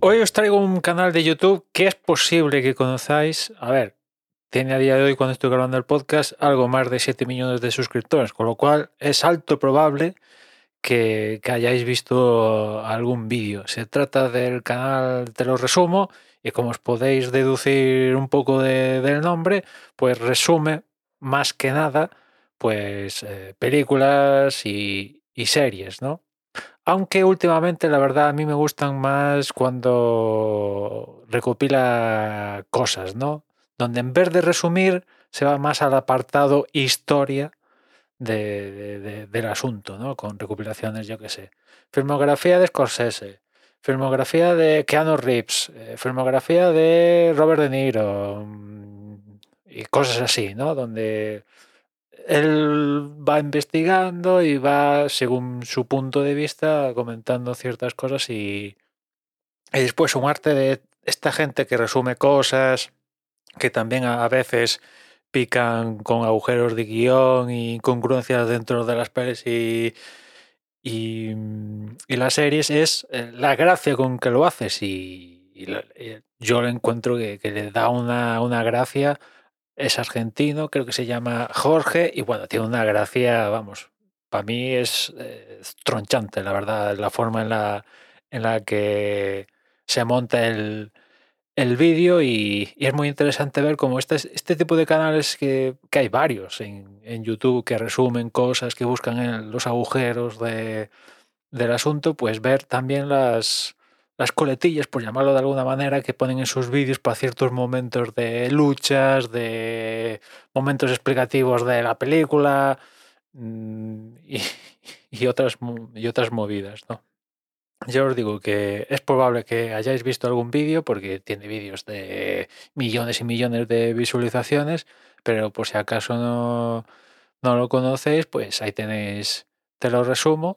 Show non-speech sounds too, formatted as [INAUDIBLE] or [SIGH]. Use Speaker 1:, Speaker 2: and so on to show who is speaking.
Speaker 1: Hoy os traigo un canal de YouTube que es posible que conozcáis. A ver, tiene a día de hoy, cuando estoy grabando el podcast, algo más de 7 millones de suscriptores, con lo cual es alto probable que, hayáis visto algún vídeo. Se trata del canal, te lo resumo, y como os podéis deducir un poco de- del nombre, pues resume más que nada pues eh, películas y series, ¿no? Aunque últimamente, la verdad, a mí me gustan más cuando recopila cosas, ¿no? Donde en vez de resumir, se va más al apartado historia de- de- de- del asunto, ¿no? Con recopilaciones, yo qué sé. Filmografía de Scorsese, filmografía de Keanu Reeves, eh, filmografía de Robert De Niro mm, y cosas así, ¿no? Donde él va investigando y va, según su punto de vista, comentando ciertas cosas y, y después un arte de esta gente que resume cosas, que también a, veces pican con agujeros de guion y incongruencias dentro de las pelis y, y, las series, es eh, la gracia con que lo haces y, y yo lo encuentro que, que le da una, una gracia es argentino, creo que se llama Jorge, y bueno, tiene una gracia, vamos, para mí es, eh, tronchante, la verdad, la forma en la, en la que se monta el, el vídeo y, es muy interesante ver cómo este, este tipo de canales que, que hay varios en, en YouTube que resumen cosas, que buscan en los agujeros de, del asunto, pues ver también las, las coletillas, por llamarlo de alguna manera, que ponen en sus vídeos para ciertos momentos de luchas, de momentos explicativos de la película mm, [LAUGHS] y, otras, y otras movidas, ¿no? Yo os digo que es probable que hayáis visto algún vídeo porque tiene vídeos de millones y millones de visualizaciones, pero por si acaso no, no lo conocéis, pues ahí tenéis, te lo resumo.